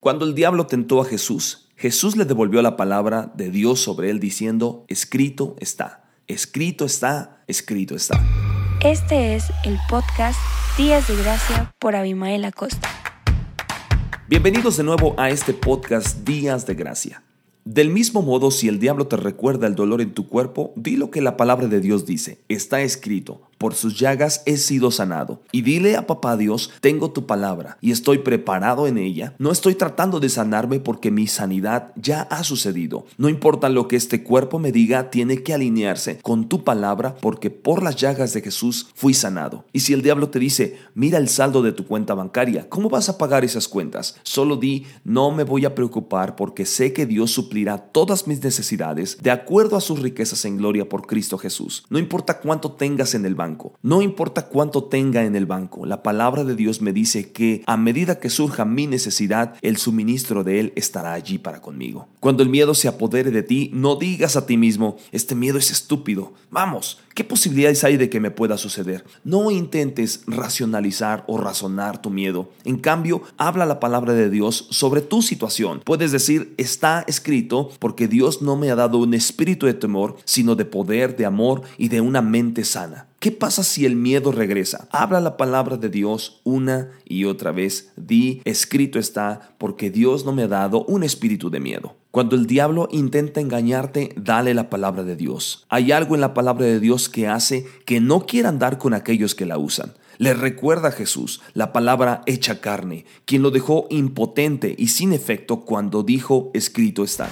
Cuando el diablo tentó a Jesús, Jesús le devolvió la palabra de Dios sobre él diciendo, escrito está, escrito está, escrito está. Este es el podcast Días de Gracia por Abimael Acosta. Bienvenidos de nuevo a este podcast Días de Gracia. Del mismo modo, si el diablo te recuerda el dolor en tu cuerpo, di lo que la palabra de Dios dice. Está escrito, por sus llagas he sido sanado. Y dile a papá Dios, tengo tu palabra y estoy preparado en ella. No estoy tratando de sanarme porque mi sanidad ya ha sucedido. No importa lo que este cuerpo me diga, tiene que alinearse con tu palabra porque por las llagas de Jesús fui sanado. Y si el diablo te dice, mira el saldo de tu cuenta bancaria, ¿cómo vas a pagar esas cuentas? Solo di, no me voy a preocupar porque sé que Dios suplirá todas mis necesidades de acuerdo a sus riquezas en gloria por Cristo Jesús. No importa cuánto tengas en el banco no importa cuánto tenga en el banco, la palabra de Dios me dice que a medida que surja mi necesidad, el suministro de Él estará allí para conmigo. Cuando el miedo se apodere de ti, no digas a ti mismo, este miedo es estúpido. Vamos, ¿qué posibilidades hay de que me pueda suceder? No intentes racionalizar o razonar tu miedo. En cambio, habla la palabra de Dios sobre tu situación. Puedes decir, está escrito porque Dios no me ha dado un espíritu de temor, sino de poder, de amor y de una mente sana. ¿Qué pasa si el miedo regresa? Habla la palabra de Dios una y otra vez. Di, escrito está, porque Dios no me ha dado un espíritu de miedo. Cuando el diablo intenta engañarte, dale la palabra de Dios. Hay algo en la palabra de Dios que hace que no quiera andar con aquellos que la usan. Le recuerda a Jesús la palabra hecha carne, quien lo dejó impotente y sin efecto cuando dijo escrito está.